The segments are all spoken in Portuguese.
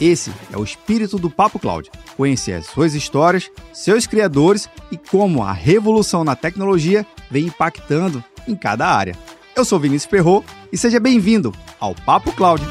Esse é o espírito do Papo Cloud. Conhecer as suas histórias, seus criadores e como a revolução na tecnologia vem impactando em cada área. Eu sou Vinícius Perro e seja bem-vindo ao Papo Cloud.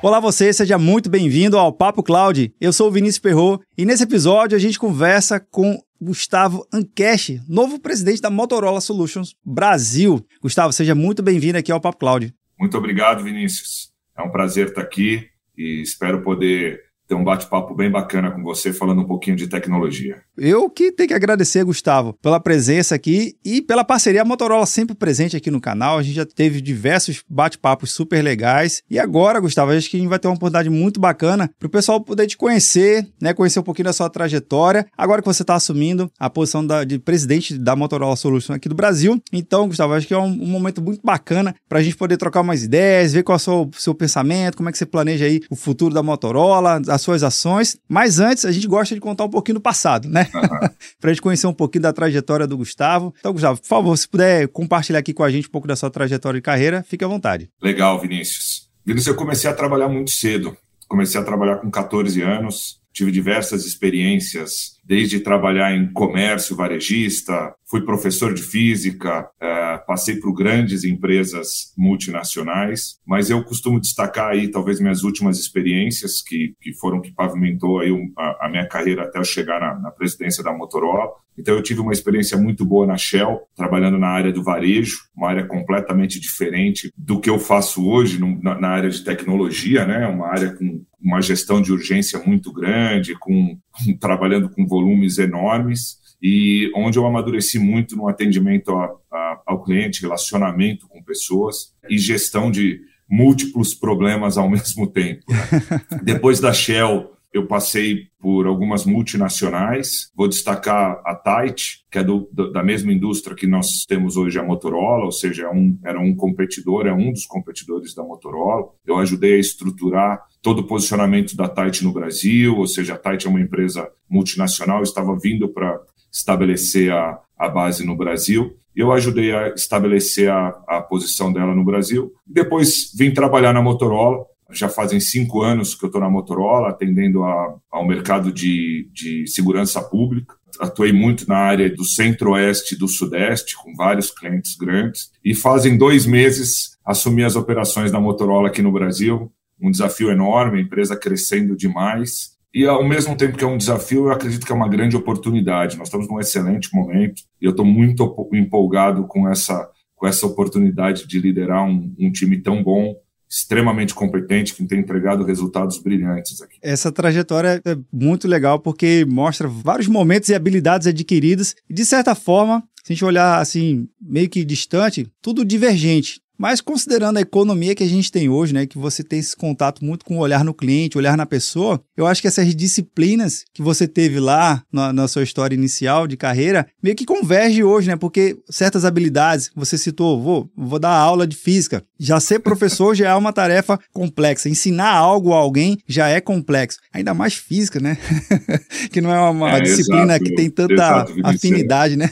Olá você, seja muito bem-vindo ao Papo Cloud. Eu sou o Vinícius Perro e nesse episódio a gente conversa com Gustavo Ankesh, novo presidente da Motorola Solutions Brasil. Gustavo, seja muito bem-vindo aqui ao Papo Cloud. Muito obrigado, Vinícius. É um prazer estar aqui e espero poder ter um bate-papo bem bacana com você, falando um pouquinho de tecnologia. Eu que tenho que agradecer, Gustavo, pela presença aqui e pela parceria. A Motorola sempre presente aqui no canal. A gente já teve diversos bate-papos super legais. E agora, Gustavo, acho que a gente vai ter uma oportunidade muito bacana para o pessoal poder te conhecer, né? Conhecer um pouquinho da sua trajetória. Agora que você está assumindo a posição da, de presidente da Motorola Solutions aqui do Brasil. Então, Gustavo, acho que é um, um momento muito bacana para a gente poder trocar umas ideias, ver qual é o seu, seu pensamento, como é que você planeja aí o futuro da Motorola, a suas ações. Mas antes, a gente gosta de contar um pouquinho do passado, né? Uhum. para a gente conhecer um pouquinho da trajetória do Gustavo. Então, Gustavo, por favor, se puder compartilhar aqui com a gente um pouco da sua trajetória de carreira, fique à vontade. Legal, Vinícius. Vinícius, eu comecei a trabalhar muito cedo. Comecei a trabalhar com 14 anos, tive diversas experiências, desde trabalhar em comércio varejista, fui professor de física, é, passei por grandes empresas multinacionais, mas eu costumo destacar aí talvez minhas últimas experiências que, que foram que pavimentou aí a, minha carreira até eu chegar na, na presidência da Motorola. Então eu tive uma experiência muito boa na Shell, trabalhando na área do varejo, uma área completamente diferente do que eu faço hoje na, área de tecnologia, né? Uma área com uma gestão de urgência muito grande, com trabalhando com volumes enormes e onde eu amadureci muito no atendimento a, a, ao cliente, relacionamento com pessoas e gestão de múltiplos problemas ao mesmo tempo. Né? Depois da Shell, eu passei por algumas multinacionais. Vou destacar a Tite, que é do, da mesma indústria que nós temos hoje a Motorola, ou seja, é um, era um competidor, é um dos competidores da Motorola. Eu ajudei a estruturar todo o posicionamento da Tite no Brasil, ou seja, a Tite é uma empresa multinacional, estava vindo para estabelecer a, a base no Brasil. Eu ajudei a estabelecer a, a posição dela no Brasil. Depois vim trabalhar na Motorola. Já fazem cinco anos que eu estou na Motorola, atendendo a, ao mercado de, de segurança pública. Atuei muito na área do centro-oeste e do sudeste, com vários clientes grandes. E fazem dois meses assumi as operações da Motorola aqui no Brasil. Um desafio enorme, a empresa crescendo demais e ao mesmo tempo que é um desafio, eu acredito que é uma grande oportunidade. Nós estamos num excelente momento e eu estou muito empolgado com essa, com essa oportunidade de liderar um, um time tão bom extremamente competente, que tem entregado resultados brilhantes aqui. Essa trajetória é muito legal porque mostra vários momentos e habilidades adquiridas e, de certa forma, se a gente olhar assim, meio que distante, tudo divergente. Mas considerando a economia que a gente tem hoje, né, que você tem esse contato muito com o olhar no cliente, olhar na pessoa, eu acho que essas disciplinas que você teve lá na, na sua história inicial de carreira meio que converge hoje, né? Porque certas habilidades, você citou, vou, vou dar aula de física. Já ser professor já é uma tarefa complexa. Ensinar algo a alguém já é complexo. Ainda mais física, né? que não é uma, é, disciplina exato, que tem tanta exato, afinidade, né?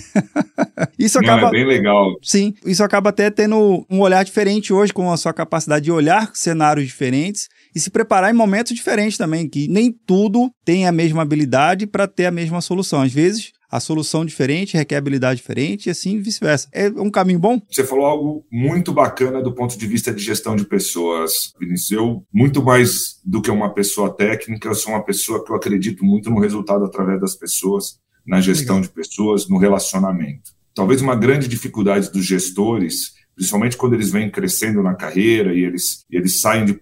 isso acaba. Não, é bem legal. Sim, isso acaba até tendo um olhar diferente hoje, com a sua capacidade de olhar cenários diferentes e se preparar em momentos diferentes também, que nem tudo tem a mesma habilidade para ter a mesma solução. Às vezes, a solução diferente requer habilidade diferente e assim vice-versa. É um caminho bom? Você falou algo muito bacana do ponto de vista de gestão de pessoas, Vinícius. Eu, muito mais do que uma pessoa técnica, eu sou uma pessoa que eu acredito muito no resultado através das pessoas, na gestão Legal. de pessoas, no relacionamento. Talvez uma grande dificuldade dos gestores principalmente quando eles vêm crescendo na carreira e eles, eles saem de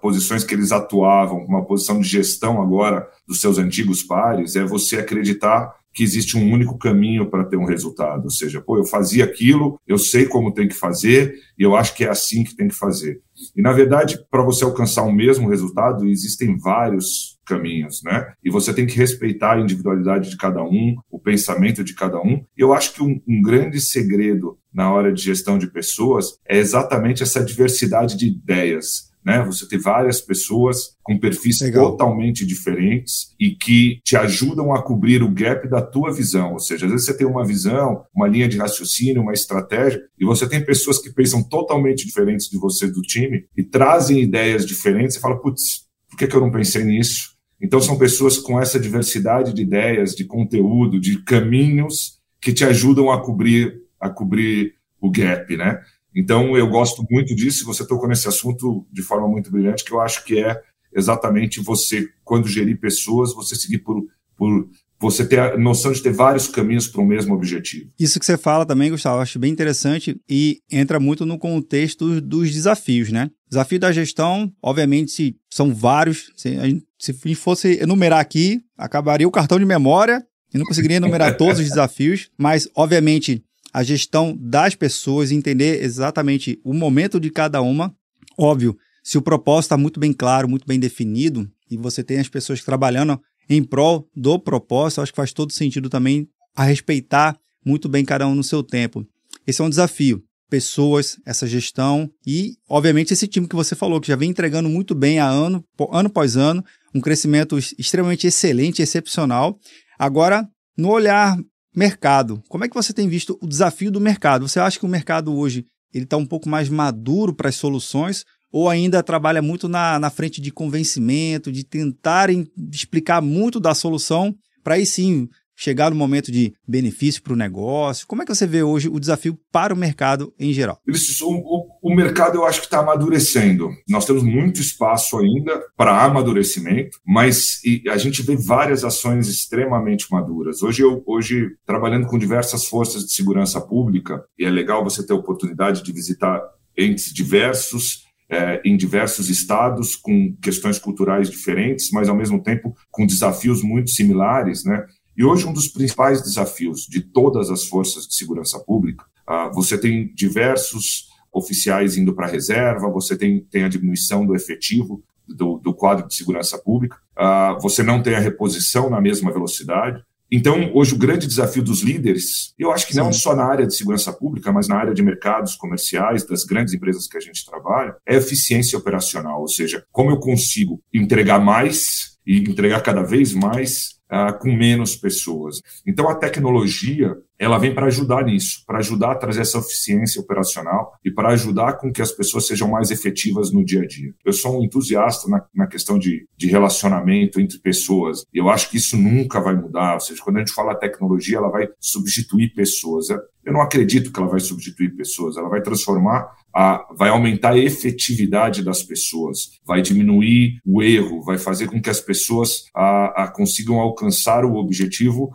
posições que eles atuavam, uma posição de gestão agora dos seus antigos pares, é você acreditar que existe um único caminho para ter um resultado. Ou seja, pô, eu fazia aquilo, eu sei como tem que fazer e eu acho que é assim que tem que fazer. E, na verdade, para você alcançar o mesmo resultado, existem vários caminhos, né? E você tem que respeitar a individualidade de cada um, o pensamento de cada um. E eu acho que um, um grande segredo na hora de gestão de pessoas é exatamente essa diversidade de ideias né? Você tem várias pessoas com perfis Legal. totalmente diferentes e que te ajudam a cobrir o gap da tua visão. Ou seja, às vezes você tem uma visão, uma linha de raciocínio, uma estratégia, e você tem pessoas que pensam totalmente diferentes de você do time e trazem ideias diferentes. Você fala, putz, por que, que eu não pensei nisso? Então são pessoas com essa diversidade de ideias, de conteúdo, de caminhos que te ajudam a cobrir a cobrir o gap, né? Então, eu gosto muito disso. Você tocou nesse assunto de forma muito brilhante, que eu acho que é exatamente você, quando gerir pessoas, você seguir por, por você ter a noção de ter vários caminhos para o mesmo objetivo. Isso que você fala também, Gustavo, acho bem interessante e entra muito no contexto dos desafios, né? Desafio da gestão, obviamente, são vários. Se a gente, se fosse enumerar aqui, acabaria o cartão de memória e não conseguiria enumerar todos os desafios, mas, obviamente, a gestão das pessoas, entender exatamente o momento de cada uma. Óbvio, se o propósito está muito bem claro, muito bem definido, e você tem as pessoas trabalhando em prol do propósito, acho que faz todo sentido também a respeitar muito bem cada um no seu tempo. Esse é um desafio. Pessoas, essa gestão e, obviamente, esse time que você falou, que já vem entregando muito bem a ano, ano após ano, um crescimento extremamente excelente, excepcional. Agora, no olhar Mercado. Como é que você tem visto o desafio do mercado? Você acha que o mercado hoje ele está um pouco mais maduro para as soluções ou ainda trabalha muito na, na frente de convencimento, de tentarem explicar muito da solução para aí sim chegar no momento de benefício para o negócio? Como é que você vê hoje o desafio para o mercado em geral? O, o mercado eu acho que está amadurecendo. Nós temos muito espaço ainda para amadurecimento, mas a gente vê várias ações extremamente maduras. Hoje, eu, hoje, trabalhando com diversas forças de segurança pública, e é legal você ter a oportunidade de visitar entes diversos, é, em diversos estados, com questões culturais diferentes, mas ao mesmo tempo com desafios muito similares, né? E hoje, um dos principais desafios de todas as forças de segurança pública, uh, você tem diversos oficiais indo para a reserva, você tem, tem a diminuição do efetivo do, do quadro de segurança pública, uh, você não tem a reposição na mesma velocidade. Então, hoje, o grande desafio dos líderes, eu acho que não Sim. só na área de segurança pública, mas na área de mercados comerciais, das grandes empresas que a gente trabalha, é eficiência operacional, ou seja, como eu consigo entregar mais e entregar cada vez mais uh, com menos pessoas. Então, a tecnologia ela vem para ajudar nisso, para ajudar a trazer essa eficiência operacional e para ajudar com que as pessoas sejam mais efetivas no dia a dia. Eu sou um entusiasta na, na questão de, de relacionamento entre pessoas e eu acho que isso nunca vai mudar. Ou seja, quando a gente fala tecnologia, ela vai substituir pessoas. Eu não acredito que ela vai substituir pessoas, ela vai transformar a, vai aumentar a efetividade das pessoas, vai diminuir o erro, vai fazer com que as pessoas a, a consigam alcançar o objetivo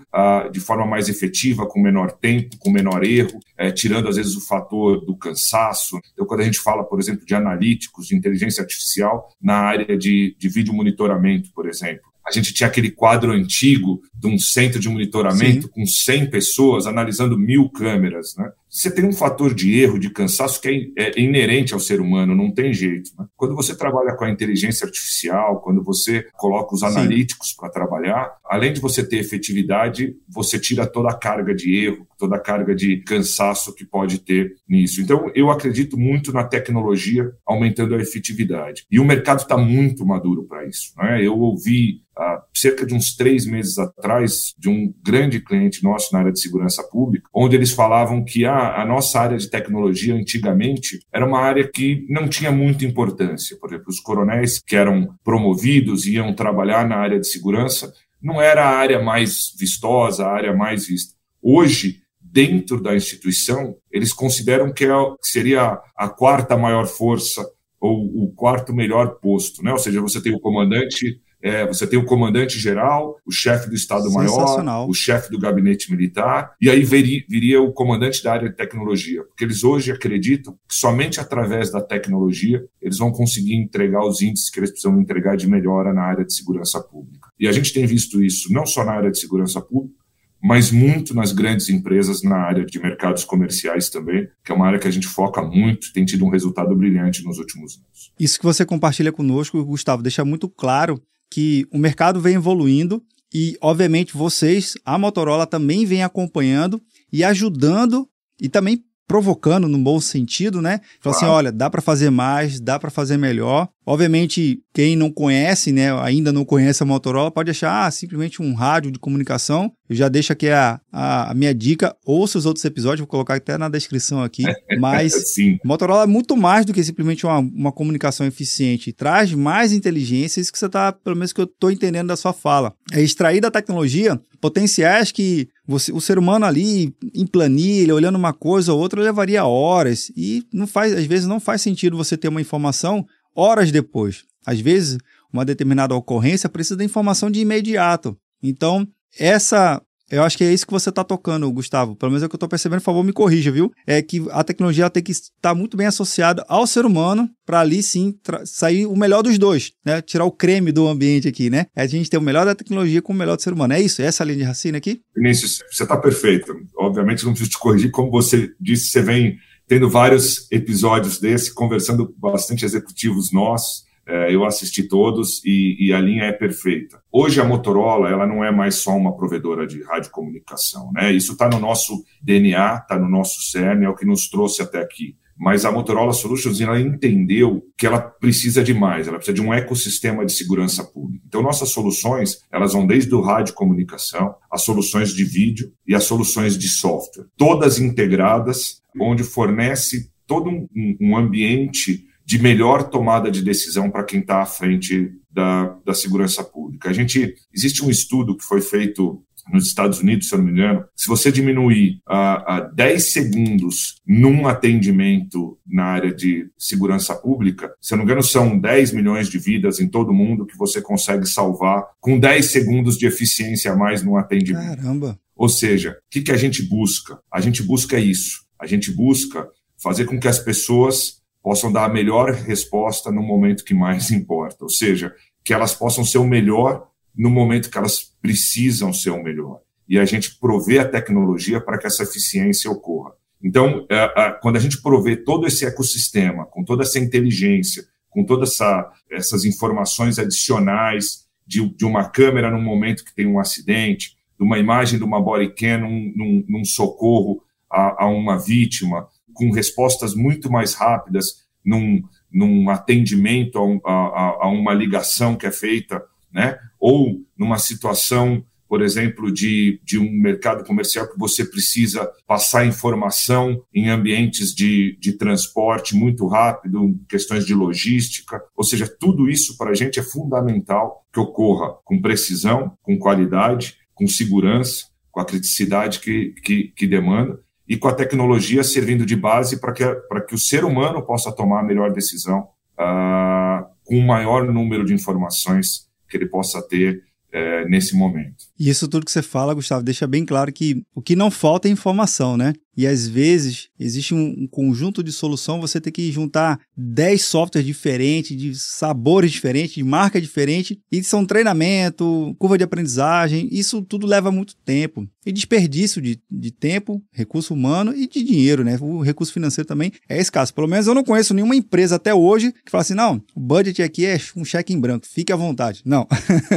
de forma mais efetiva, com menor tempo, com menor erro, é, tirando às vezes o fator do cansaço. Então, quando a gente fala, por exemplo, de analíticos, de inteligência artificial na área de, de vídeo monitoramento, por exemplo, a gente tinha aquele quadro antigo de um centro de monitoramento Sim. com 100 pessoas analisando mil câmeras. Né? Você tem um fator de erro, de cansaço que é, é inerente ao ser humano, não tem jeito. Né? Quando você trabalha com a inteligência artificial, quando você coloca os analíticos para trabalhar, além de você ter efetividade, você tira toda a carga de erro, toda a carga de cansaço que pode ter nisso. Então, eu acredito muito na tecnologia aumentando a efetividade. E o mercado está muito maduro para isso. Né? Eu ouvi há cerca de uns três meses atrás de um grande cliente nosso na área de segurança pública, onde eles falavam que ah, a nossa área de tecnologia antigamente era uma área que não tinha muita importância. Por exemplo, os coronéis que eram promovidos e iam trabalhar na área de segurança não era a área mais vistosa, a área mais vista. Hoje, dentro da instituição, eles consideram que, é, seria a quarta maior força ou o quarto melhor posto, né? Ou seja, você tem o comandante é, você tem o comandante geral, o chefe do Estado-Maior, o chefe do gabinete militar, e aí viria, viria, o comandante da área de tecnologia, porque eles hoje acreditam que somente através da tecnologia eles vão conseguir entregar os índices que eles precisam entregar de melhora na área de segurança pública. E a gente tem visto isso não só na área de segurança pública, mas muito nas grandes empresas na área de mercados comerciais também, que é uma área que a gente foca muito, tem tido um resultado brilhante nos últimos anos. Isso que você compartilha conosco, Gustavo, deixa muito claro que o mercado vem evoluindo e, obviamente, vocês, a Motorola, também vem acompanhando e ajudando e também provocando no bom sentido, né? Fala assim, olha, dá para fazer mais, dá para fazer melhor. Obviamente, quem não conhece, né, ainda não conhece a Motorola, pode achar ah, simplesmente um rádio de comunicação. Eu já deixo aqui a, a, a minha dica, ouça os outros episódios, vou colocar até na descrição aqui. Mas Sim. Motorola é muito mais do que simplesmente uma, uma comunicação eficiente. Traz mais inteligência, isso que você está, pelo menos que eu estou entendendo da sua fala. É extrair da tecnologia potenciais que você, o ser humano ali em planilha, olhando uma coisa ou outra, levaria horas. E não faz, às vezes não faz sentido você ter uma informação horas depois. Às vezes, uma determinada ocorrência precisa da informação de imediato. Então, essa eu acho que é isso que você está tocando, Gustavo. Pelo menos é o que eu estou percebendo, por favor, me corrija, viu? É que a tecnologia tem que estar muito bem associada ao ser humano para ali sim sair o melhor dos dois, né? Tirar o creme do ambiente aqui, né? É a gente ter o melhor da tecnologia com o melhor do ser humano. É isso? É essa linha de raciocínio aqui? Vinícius, você está perfeito. Obviamente não preciso te corrigir. Como você disse, você vem tendo vários episódios desse, conversando com bastante executivos nossos. É, eu assisti todos e, e, a linha é perfeita. Hoje a Motorola ela não é mais só uma provedora de radiocomunicação, né? Isso está no nosso DNA, está no nosso cerne, é o que nos trouxe até aqui. Mas a Motorola Solutions ela entendeu que ela precisa de mais, ela precisa de um ecossistema de segurança pública. Então nossas soluções elas vão desde o radiocomunicação, as soluções de vídeo e as soluções de software, todas integradas onde fornece todo um, um ambiente de melhor tomada de decisão para quem está à frente da, da segurança pública. A gente existe um estudo que foi feito nos Estados Unidos, se eu não me engano, se você diminuir a, a 10 segundos num atendimento na área de segurança pública, se eu não me engano, são 10 milhões de vidas em todo mundo que você consegue salvar com 10 segundos de eficiência a mais no atendimento. Caramba! Ou seja, o que, que a gente busca? A gente busca isso a gente busca fazer com que as pessoas possam dar a melhor resposta no momento que mais importa, ou seja, que elas possam ser o melhor no momento que elas precisam ser o melhor. E a gente provê a tecnologia para que essa eficiência ocorra. Então, é, quando a gente provê todo esse ecossistema, com toda essa inteligência, com todas essa, essas informações adicionais de, de, uma câmera no momento que tem um acidente, de uma imagem de uma body cam num, num, num socorro a, a uma vítima, com respostas muito mais rápidas num, num atendimento a, a, a, uma ligação que é feita, né? ou numa situação, por exemplo, de, de um mercado comercial que você precisa passar informação em ambientes de, de transporte muito rápido, questões de logística. Ou seja, tudo isso para a gente é fundamental que ocorra com precisão, com qualidade, com segurança, com a criticidade que, que, que demanda e com a tecnologia servindo de base para que, que o ser humano possa tomar a melhor decisão uh, com o maior número de informações que ele possa ter uh, nesse momento. E isso tudo que você fala, Gustavo, deixa bem claro que o que não falta é informação, né? E às vezes existe um, um, conjunto de solução, você tem que juntar 10 softwares diferentes, de sabores diferentes, de marca diferente, e são treinamento, curva de aprendizagem, isso tudo leva muito tempo. E desperdício de, de tempo, recurso humano e de dinheiro, né? O recurso financeiro também é escasso. Pelo menos eu não conheço nenhuma empresa até hoje que fala assim: não, o budget aqui é um cheque em branco, fique à vontade. Não.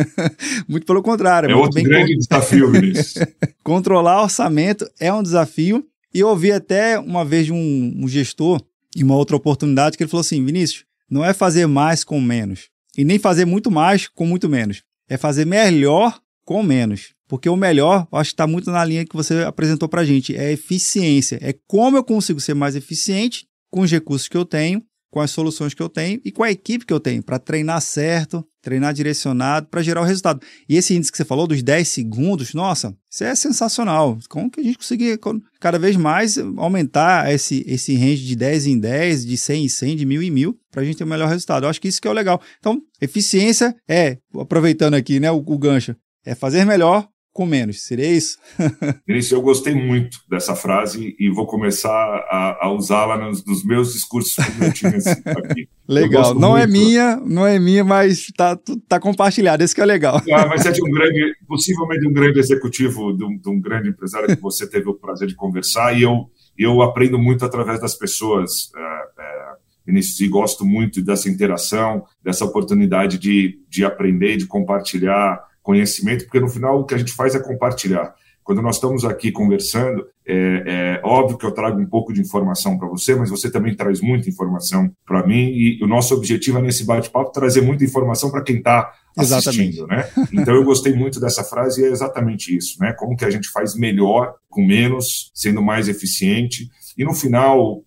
muito pelo contrário. É, é outro grande desafio, Vinícius. Controlar orçamento é um desafio e eu ouvi até uma vez de um, um gestor, em uma outra oportunidade, que ele falou assim: Vinícius, não é fazer mais com menos. E nem fazer muito mais com muito menos. É fazer melhor com menos. Porque o melhor, acho que está muito na linha que você apresentou para a gente, é eficiência. É como eu consigo ser mais eficiente com os recursos que eu tenho com as soluções que eu tenho e com a equipe que eu tenho, para treinar certo, treinar direcionado, para gerar o resultado. E esse índice que você falou, dos 10 segundos, nossa, isso é sensacional. Como que a gente conseguir cada vez mais aumentar esse, esse range de 10 em 10, de 100 em 100, de 1000 em 1000, para a gente ter o melhor resultado. Eu acho que isso que é o legal. Então, eficiência é, aproveitando aqui né, o, o gancho, é fazer melhor com menos. Seria isso? Vinícius, eu gostei muito dessa frase e vou começar a, a usá-la nos, nos, meus discursos aqui. Legal. Não é muito. é minha, não é minha, mas está tá compartilhado. Esse que é legal. Ah, mas é de um grande, possivelmente um grande executivo, de um, de um grande empresário que você teve o prazer de conversar e eu, eu aprendo muito através das pessoas. É, é, Vinícius, e gosto muito dessa interação, dessa oportunidade de, de aprender, de compartilhar conhecimento, porque no final o que a gente faz é compartilhar. Quando nós estamos aqui conversando, é, é óbvio que eu trago um pouco de informação para você, mas você também traz muita informação para mim, e o nosso objetivo é nesse bate-papo trazer muita informação para quem está assistindo, né? Então eu gostei muito dessa frase e é exatamente isso, né? Como que a gente faz melhor com menos, sendo mais eficiente, e no final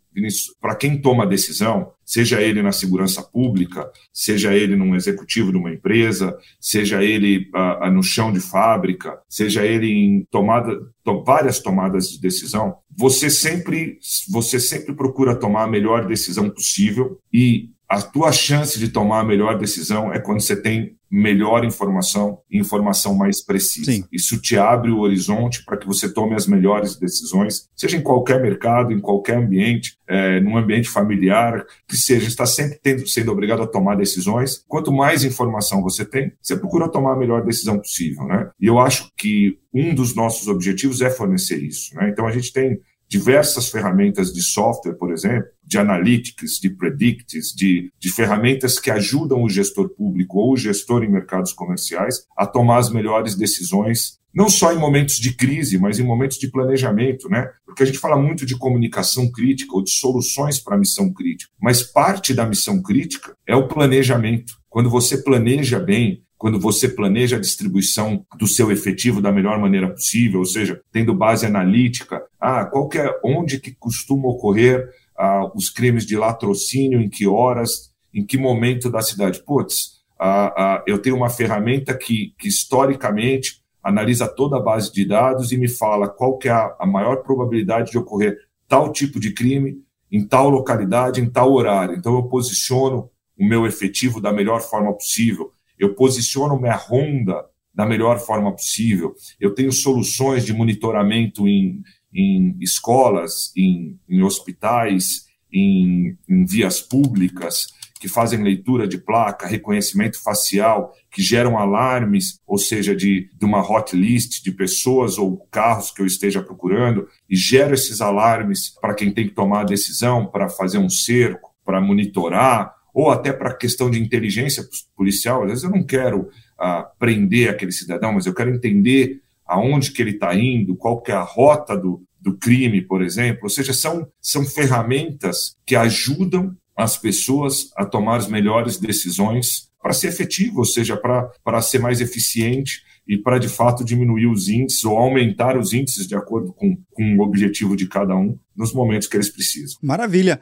para quem toma a decisão, seja ele na segurança pública, seja ele num executivo de uma empresa, seja ele ah, no chão de fábrica, seja ele em tomada, to, várias tomadas de decisão, você sempre, você sempre procura tomar a melhor decisão possível e a tua chance de tomar a melhor decisão é quando você tem melhor informação e informação mais precisa. Sim. Isso te abre o horizonte para que você tome as melhores decisões, seja em qualquer mercado, em qualquer ambiente, é, num ambiente familiar, que seja, está sempre tendo, sendo obrigado a tomar decisões. Quanto mais informação você tem, você procura tomar a melhor decisão possível. Né? E eu acho que um dos nossos objetivos é fornecer isso. Né? Então a gente tem diversas ferramentas de software, por exemplo, de analytics, de predicts, de, de ferramentas que ajudam o gestor público ou o gestor em mercados comerciais a tomar as melhores decisões, não só em momentos de crise, mas em momentos de planejamento, né? Porque a gente fala muito de comunicação crítica ou de soluções para a missão crítica, mas parte da missão crítica é o planejamento. Quando você planeja bem, quando você planeja a distribuição do seu efetivo da melhor maneira possível, ou seja, tendo base analítica, ah, qual é, onde que costuma ocorrer ah, os crimes de latrocínio, em que horas, em que momento da cidade. Putz, ah, ah, eu tenho uma ferramenta que, que historicamente analisa toda a base de dados e me fala qual que é a, a maior probabilidade de ocorrer tal tipo de crime em tal localidade, em tal horário. Então eu posiciono o meu efetivo da melhor forma possível eu posiciono minha ronda da melhor forma possível, eu tenho soluções de monitoramento em, em escolas, em, em hospitais, em, em vias públicas, que fazem leitura de placa, reconhecimento facial, que geram alarmes, ou seja, de, de uma hot list de pessoas ou carros que eu esteja procurando, e gero esses alarmes para quem tem que tomar a decisão, para fazer um cerco, para monitorar, ou até para a questão de inteligência policial. Às vezes eu não quero ah, prender aquele cidadão, mas eu quero entender aonde que ele está indo, qual que é a rota do, do crime, por exemplo. Ou seja, são, são ferramentas que ajudam as pessoas a tomar as melhores decisões para ser efetivo, ou seja, para ser mais eficiente e para, de fato, diminuir os índices ou aumentar os índices de acordo com, com o objetivo de cada um nos momentos que eles precisam. Maravilha.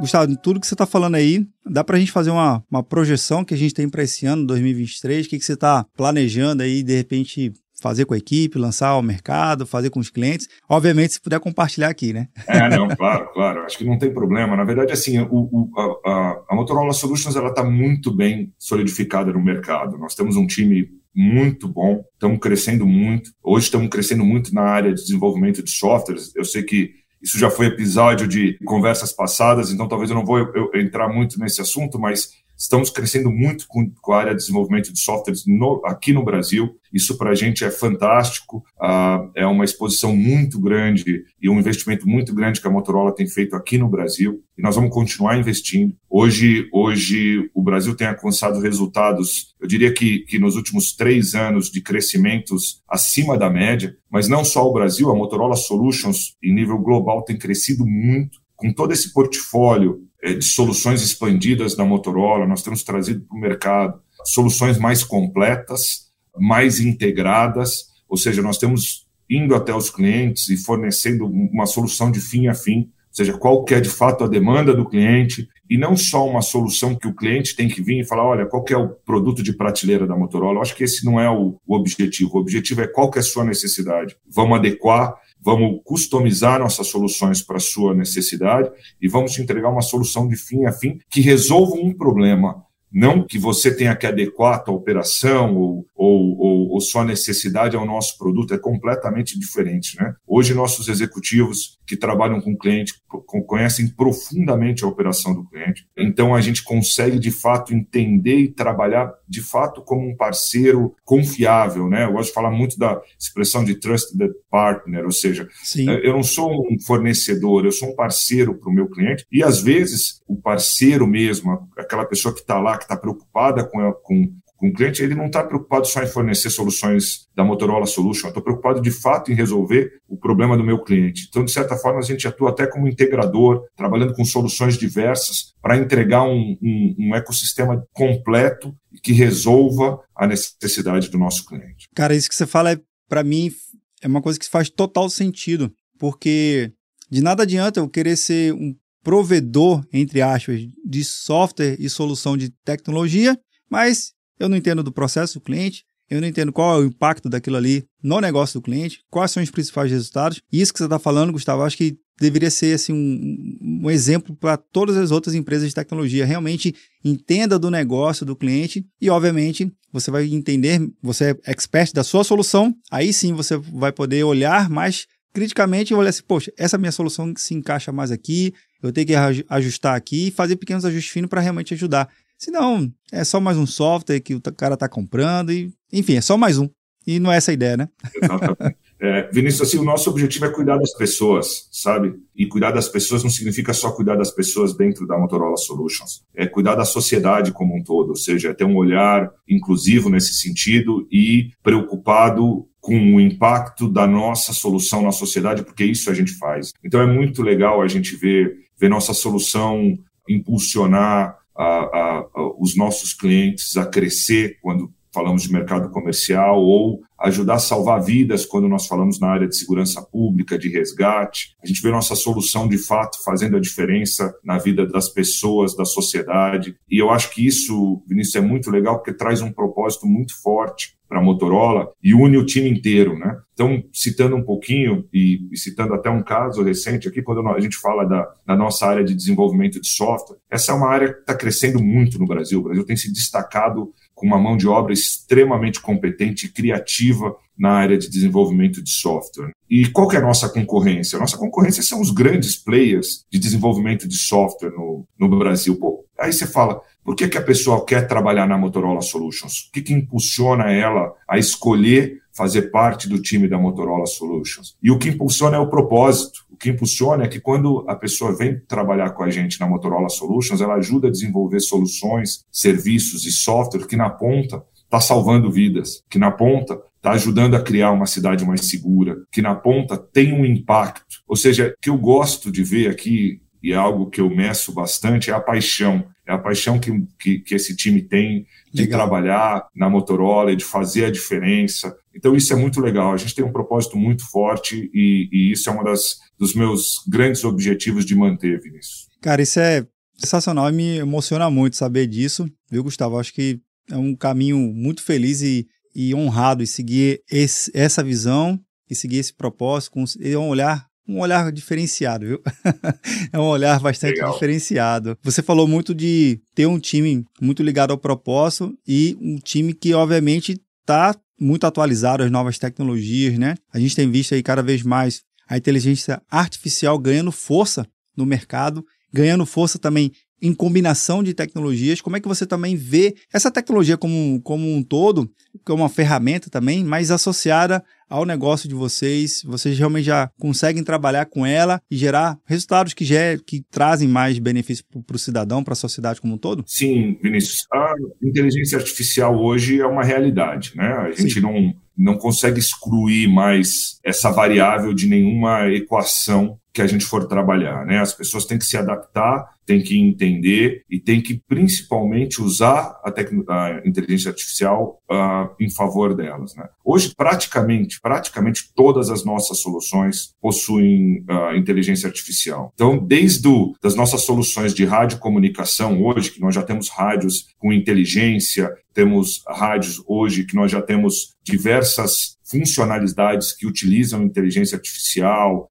Gustavo, tudo que você está falando aí, dá para a gente fazer uma, uma projeção que a gente tem para esse ano, 2023? O que, que você está planejando aí, de repente, fazer com a equipe, lançar ao mercado, fazer com os clientes? Obviamente, se puder compartilhar aqui, né? É, não, claro, claro. Acho que não tem problema. Na verdade, assim, o, o, a, a Motorola Solutions ela está muito bem solidificada no mercado. Nós temos um time muito bom, estamos crescendo muito. Hoje estamos crescendo muito na área de desenvolvimento de softwares. Eu sei que isso já foi episódio de conversas passadas, então talvez eu não vou eu, entrar muito nesse assunto, mas estamos crescendo muito com, com a área de desenvolvimento de softwares no, aqui no Brasil. Isso para a gente é fantástico, uh, é uma exposição muito grande e um investimento muito grande que a Motorola tem feito aqui no Brasil e nós vamos continuar investindo. Hoje, hoje o Brasil tem alcançado resultados, eu diria que, que nos últimos três anos de crescimentos acima da média, mas não só o Brasil, a Motorola Solutions em nível global tem crescido muito com todo esse portfólio de soluções expandidas da Motorola, nós temos trazido para o mercado soluções mais completas, mais integradas, ou seja, nós temos indo até os clientes e fornecendo uma solução de fim a fim, ou seja, qual que é de fato a demanda do cliente, e não só uma solução que o cliente tem que vir e falar, olha, qual que é o produto de prateleira da Motorola. Eu acho que esse não é o, o objetivo. O objetivo é qual que é a sua necessidade. Vamos adequar, vamos customizar nossas soluções para a sua necessidade e vamos te entregar uma solução de fim a fim que resolva um problema Não que você tenha que adequar a tua operação ou, ou, ou, ou sua necessidade ao nosso produto, é completamente diferente. Né? Hoje, nossos executivos que trabalham com o cliente conhecem profundamente a operação do cliente. Então, a gente consegue, de fato, entender e trabalhar, de fato, como um parceiro confiável. Né? Eu gosto de falar muito da expressão de trusted partner, ou seja, Sim. eu não sou um fornecedor, eu sou um parceiro para o meu cliente e, às vezes, o parceiro mesmo, aquela pessoa que está lá, que está preocupada com, com, o cliente, ele não está preocupado só em fornecer soluções da Motorola Solution, estou preocupado de fato em resolver o problema do meu cliente. Então, de certa forma, a gente atua até como integrador, trabalhando com soluções diversas para entregar um, um, um ecossistema completo que resolva a necessidade do nosso cliente. Cara, isso que você fala, é, para mim, é uma coisa que faz total sentido, porque de nada adianta eu querer ser um provedor, entre aspas, de software e solução de tecnologia, mas eu não entendo do processo do cliente, eu não entendo qual é o impacto daquilo ali no negócio do cliente, quais são os principais resultados. E isso que você está falando, Gustavo, acho que deveria ser assim, um, um exemplo para todas as outras empresas de tecnologia. Realmente entenda do negócio do cliente e, obviamente, você vai entender, você é expert da sua solução, aí sim você vai poder olhar mais criticamente e olhar assim, poxa, essa minha solução se encaixa mais aqui, eu tenho que ajustar aqui e fazer pequenos ajustes finos para realmente ajudar. Senão, é só mais um software que o cara está comprando e, enfim, é só mais um. E não é essa a ideia, né? Exatamente. É, Vinícius, assim, o nosso objetivo é cuidar das pessoas, sabe? E cuidar das pessoas não significa só cuidar das pessoas dentro da Motorola Solutions. É cuidar da sociedade como um todo, ou seja, é ter um olhar inclusivo nesse sentido e preocupado com o impacto da nossa solução na sociedade, porque isso a gente faz. Então é muito legal a gente ver, ver nossa solução impulsionar a, a, os nossos clientes a crescer quando falamos de mercado comercial ou ajudar a salvar vidas quando nós falamos na área de segurança pública, de resgate. A gente vê nossa solução de fato fazendo a diferença na vida das pessoas, da sociedade. E eu acho que isso, Vinícius, é muito legal porque traz um propósito muito forte para a Motorola e une o time inteiro, né? Então, citando um pouquinho e, e, citando até um caso recente aqui, quando a gente fala da, da, nossa área de desenvolvimento de software, essa é uma área que está crescendo muito no Brasil. O Brasil tem se destacado com uma mão de obra extremamente competente e criativa na área de desenvolvimento de software. E qual que é a nossa concorrência? A nossa concorrência são os grandes players de desenvolvimento de software no, no Brasil. Pô, aí você fala, por que, que a pessoa quer trabalhar na Motorola Solutions? O que, que impulsiona ela a escolher fazer parte do time da Motorola Solutions? E o que impulsiona é o propósito. O que impulsiona é que quando a pessoa vem trabalhar com a gente na Motorola Solutions, ela ajuda a desenvolver soluções, serviços e software que na ponta está salvando vidas, que na ponta está ajudando a criar uma cidade mais segura, que na ponta tem um impacto. Ou seja, o que eu gosto de ver aqui, e é algo que eu meço bastante, é a paixão. É a paixão que, que, que esse time tem de legal. trabalhar na Motorola e de fazer a diferença. Então, isso é muito legal. A gente tem um propósito muito forte e, e isso é um das, dos meus grandes objetivos de manter, Vinícius. Cara, isso é sensacional e me emociona muito saber disso, viu, Gustavo? Acho que é um caminho muito feliz e, e honrado em seguir esse, essa visão e seguir esse propósito com é um olhar um olhar diferenciado, viu? é um olhar bastante Legal. diferenciado. Você falou muito de ter um time muito ligado ao propósito e um time que, obviamente, está muito atualizado às novas tecnologias, né? A gente tem visto aí cada vez mais a inteligência artificial ganhando força no mercado, ganhando força também em combinação de tecnologias, como é que você também vê essa tecnologia como, como um todo, como uma ferramenta também, mas associada ao negócio de vocês? Vocês realmente já conseguem trabalhar com ela e gerar resultados que, ger que trazem mais benefício para o cidadão, para a sociedade como um todo? Sim, Vinícius. A inteligência artificial hoje é uma realidade, né? A gente Sim. não não consegue excluir mais essa variável de nenhuma equação que a gente for trabalhar, né? As pessoas têm que se adaptar, têm que entender e têm que principalmente usar a, a inteligência artificial uh, em favor delas, né? Hoje praticamente, praticamente todas as nossas soluções possuem uh, inteligência artificial. Então, desde do, das nossas soluções de radiocomunicação hoje, que nós já temos rádios com inteligência, temos rádios hoje que nós já temos diversas funcionalidades que utilizam inteligência artificial,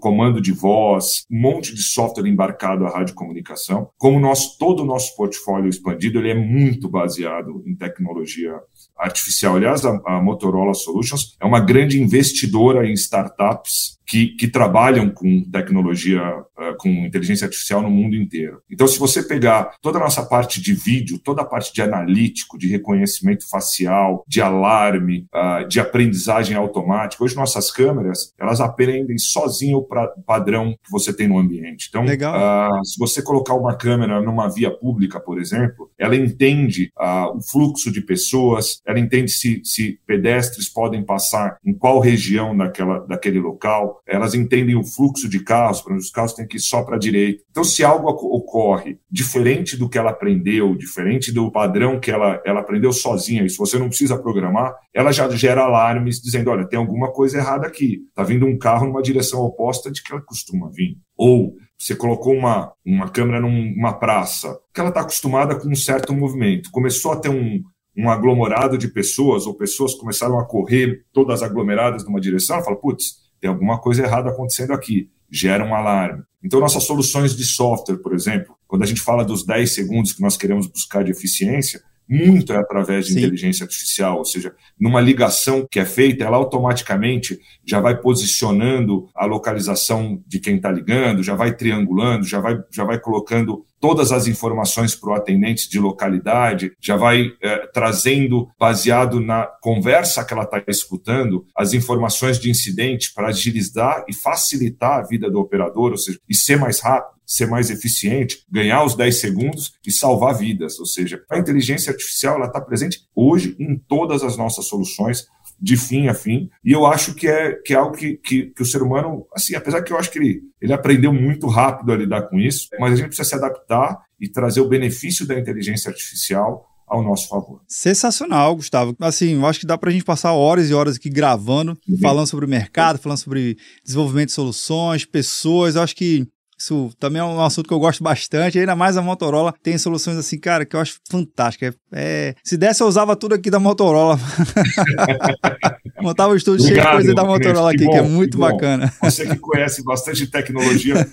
comando de voz, um monte de software embarcado à radiocomunicação. Como nós, todo o nosso portfólio expandido ele é muito baseado em tecnologia artificial. Aliás, a, a Motorola Solutions é uma grande investidora em startups que, que, trabalham com tecnologia, uh, com inteligência artificial no mundo inteiro. Então, se você pegar toda a nossa parte de vídeo, toda a parte de analítico, de reconhecimento facial, de alarme, uh, de aprendizagem automática, hoje nossas câmeras, elas aprendem sozinho o padrão que você tem no ambiente. Então, uh, se você colocar uma câmera numa via pública, por exemplo, ela entende o fluxo de pessoas, ela entende se, se pedestres podem passar em qual região daquela, daquele local, elas entendem o fluxo de carros, para os carros têm que ir só para a direita. Então, se algo ocorre diferente do que ela aprendeu, diferente do padrão que ela, ela aprendeu sozinha, se você não precisa programar, ela já gera alarmes dizendo: olha, tem alguma coisa errada aqui. Está vindo um carro numa direção oposta de que ela costuma vir. Ou você colocou uma, uma câmera numa praça, que ela está acostumada com um certo movimento. Começou a ter um, um aglomerado de pessoas, ou pessoas começaram a correr todas aglomeradas numa direção, ela fala, putz, tem alguma coisa errada acontecendo aqui, gera um alarme. Então, nossas soluções de software, por exemplo, quando a gente fala dos 10 segundos que nós queremos buscar de eficiência, muito é através de Sim. inteligência artificial, ou seja, numa ligação que é feita, ela automaticamente já vai posicionando a localização de quem está ligando, já vai triangulando, já vai, já vai colocando todas as informações para o atendente de localidade, já vai é, trazendo, baseado na conversa que ela está escutando, as informações de incidente para agilizar e facilitar a vida do operador, ou seja, e ser mais rápido ser mais eficiente, ganhar os 10 segundos e salvar vidas. Ou seja, a inteligência artificial está presente hoje em todas as nossas soluções de fim a fim. E eu acho que é, que é algo que, que, que, o ser humano, assim, apesar que eu acho que ele, ele aprendeu muito rápido a lidar com isso, mas a gente precisa se adaptar e trazer o benefício da inteligência artificial ao nosso favor. Sensacional, Gustavo. Assim, eu acho que dá para a gente passar horas e horas aqui gravando, uhum. falando sobre o mercado, falando sobre desenvolvimento de soluções, pessoas. Eu acho que isso também é um assunto que eu gosto bastante. Ainda mais a Motorola tem soluções assim, cara, que eu acho fantástica. É, se desse, eu usava tudo aqui da Motorola. Montava o estúdio cheio de coisa da Motorola aqui, que, bom, que é muito que bacana. Você que conhece bastante tecnologia,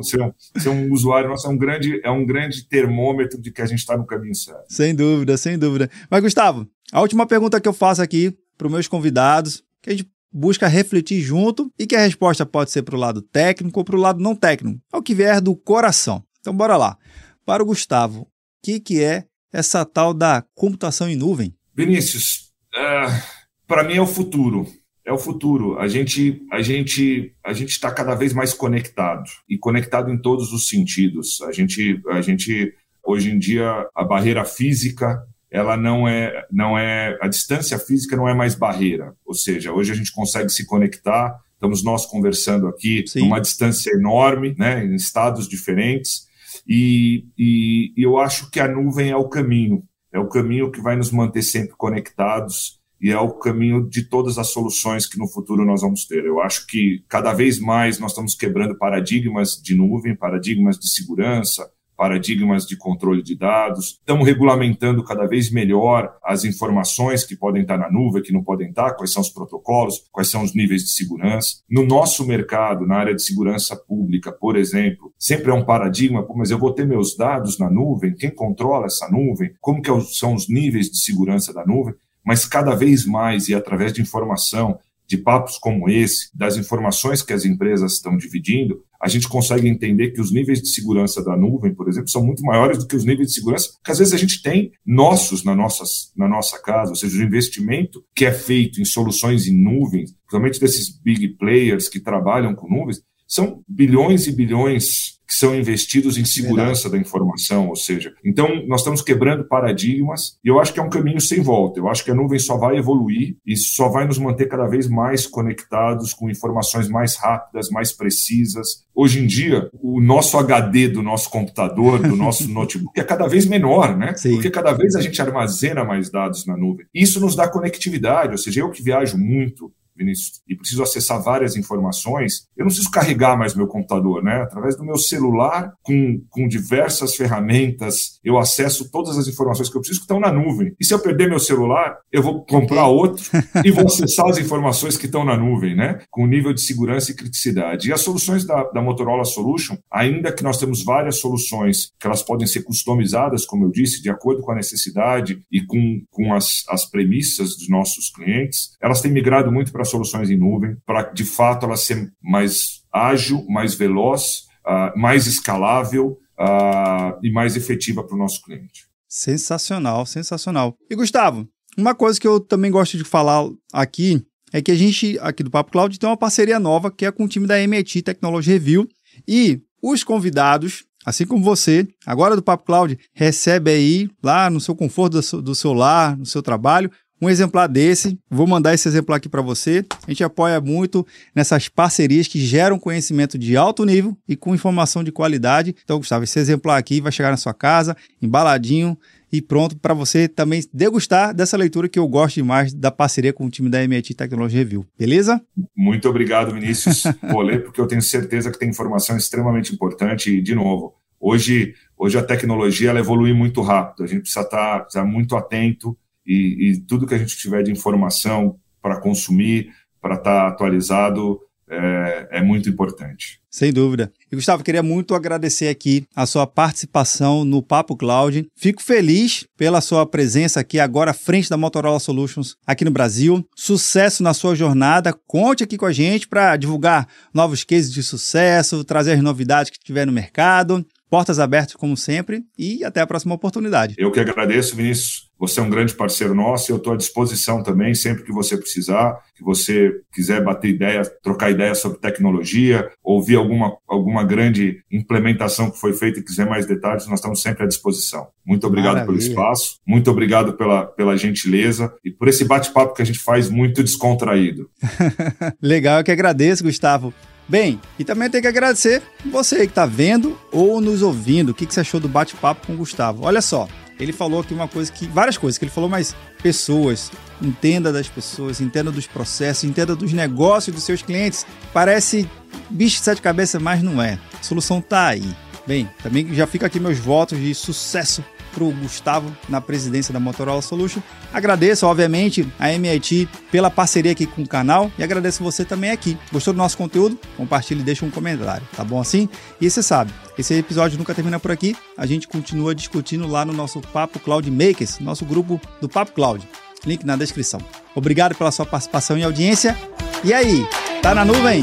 você é, um, você é um usuário nosso, é um grande, é um grande termômetro de que a gente está no caminho certo. Sem dúvida, sem dúvida. Mas, Gustavo, a última pergunta que eu faço aqui para os meus convidados, que a gente busca refletir junto e que a resposta pode ser para o lado técnico ou para o lado não técnico, é o que vier do coração. Então, bora lá. Para o Gustavo, o que, que é essa tal da computação em nuvem? Vinícius, uh, para mim é o futuro. É o futuro. A gente, a gente, a gente está cada vez mais conectado e conectado em todos os sentidos. A gente, a gente hoje em dia a barreira física ela não é, não é, a distância física não é mais barreira. Ou seja, hoje a gente consegue se conectar, estamos nós conversando aqui Sim. numa distância enorme, né, em estados diferentes, e, e, e eu acho que a nuvem é o caminho, é o caminho que vai nos manter sempre conectados e é o caminho de todas as soluções que no futuro nós vamos ter. Eu acho que cada vez mais nós estamos quebrando paradigmas de nuvem, paradigmas de segurança, paradigmas de controle de dados, estamos regulamentando cada vez melhor as informações que podem estar na nuvem, que não podem estar, quais são os protocolos, quais são os níveis de segurança. No nosso mercado, na área de segurança pública, por exemplo, sempre é um paradigma, mas eu vou ter meus dados na nuvem, quem controla essa nuvem, como que são os níveis de segurança da nuvem, mas cada vez mais e através de informação, de papos como esse, das informações que as empresas estão dividindo, a gente consegue entender que os níveis de segurança da nuvem, por exemplo, são muito maiores do que os níveis de segurança que às vezes a gente tem nossos na, nossas, na nossa casa, ou seja, o investimento que é feito em soluções em nuvens, principalmente desses big players que trabalham com nuvens, são bilhões e bilhões que são investidos em segurança Verdade. da informação, ou seja, então nós estamos quebrando paradigmas e eu acho que é um caminho sem volta. Eu acho que a nuvem só vai evoluir e só vai nos manter cada vez mais conectados com informações mais rápidas, mais precisas. Hoje em dia, o nosso HD do nosso computador, do nosso notebook é cada vez menor, né? Sim. Porque cada vez a gente armazena mais dados na nuvem. Isso nos dá conectividade, ou seja, eu que viajo muito Vinícius, e preciso acessar várias informações, eu não preciso carregar mais meu computador, né? Através do meu celular, com, com diversas ferramentas, eu acesso todas as informações que eu preciso que estão na nuvem. E se eu perder meu celular, eu vou comprar outro e vou acessar as informações que estão na nuvem, né? Com nível de segurança e criticidade. E as soluções da, da Motorola Solution, ainda que nós temos várias soluções que elas podem ser customizadas, como eu disse, de acordo com a necessidade e com, com as, as premissas dos nossos clientes, elas têm migrado muito para soluções em nuvem, para de fato elas ser mais ágil, mais veloz, uh, mais escalável uh, e mais efetiva para o nosso cliente. Sensacional, sensacional. E Gustavo, uma coisa que eu também gosto de falar aqui é que a gente, aqui do Papo Cloud, tem uma parceria nova que é com o time da MIT Technology Review. E os convidados, assim como você, agora do Papo Cloud, recebe aí, lá no seu conforto do seu, do seu lar, no seu trabalho, um exemplar desse. Vou mandar esse exemplar aqui para você. A gente apoia muito nessas parcerias que geram conhecimento de alto nível e com informação de qualidade. Então, Gustavo, esse exemplar aqui vai chegar na sua casa, embaladinho e pronto para você também degustar dessa leitura que eu gosto demais da parceria com o time da MIT Technology Review. Beleza? Muito obrigado, Vinícius. Vou ler porque eu tenho certeza que tem informação extremamente importante e, de novo, hoje, hoje a tecnologia ela evolui muito rápido. A gente precisa estar, tá, estar muito atento e, e tudo que a gente tiver de informação para consumir, para estar tá atualizado, é, é, muito importante. Sem dúvida. E Gustavo, queria muito agradecer aqui a sua participação no Papo Cloud. Fico feliz pela sua presença aqui agora à frente da Motorola Solutions aqui no Brasil. Sucesso na sua jornada. Conte aqui com a gente para divulgar novos cases de sucesso, trazer as novidades que tiver no mercado. Portas abertas, como sempre, e até a próxima oportunidade. Eu que agradeço, Vinícius. Você é um grande parceiro nosso e eu estou à disposição também, sempre que você precisar, que você quiser bater ideia, trocar ideia sobre tecnologia, ouvir alguma, alguma grande implementação que foi feita e quiser mais detalhes, nós estamos sempre à disposição. Muito obrigado Maravilha. pelo espaço, muito obrigado pela, pela gentileza e por esse bate-papo que a gente faz muito descontraído. Legal, eu que agradeço, Gustavo. Bem, e também tem que agradecer você que está vendo ou nos ouvindo. O que, que você achou do bate-papo com o Gustavo? Olha só, ele falou aqui uma coisa que. várias coisas que ele falou, mas pessoas. Entenda das pessoas, entenda dos processos, entenda dos negócios dos seus clientes. Parece bicho de sete cabeças, mas não é. A solução está aí. Bem, também já fica aqui meus votos de sucesso para o Gustavo na presidência da Motorola Solution. Agradeço, obviamente, a MIT pela parceria aqui com o canal e agradeço você também aqui. Gostou do nosso conteúdo? Compartilhe e deixe um comentário, tá bom assim? E você sabe, esse episódio nunca termina por aqui. A gente continua discutindo lá no nosso Papo Cloud Makers, nosso grupo do Papo Cloud. Link na descrição. Obrigado pela sua participação e audiência. E aí, tá na nuvem?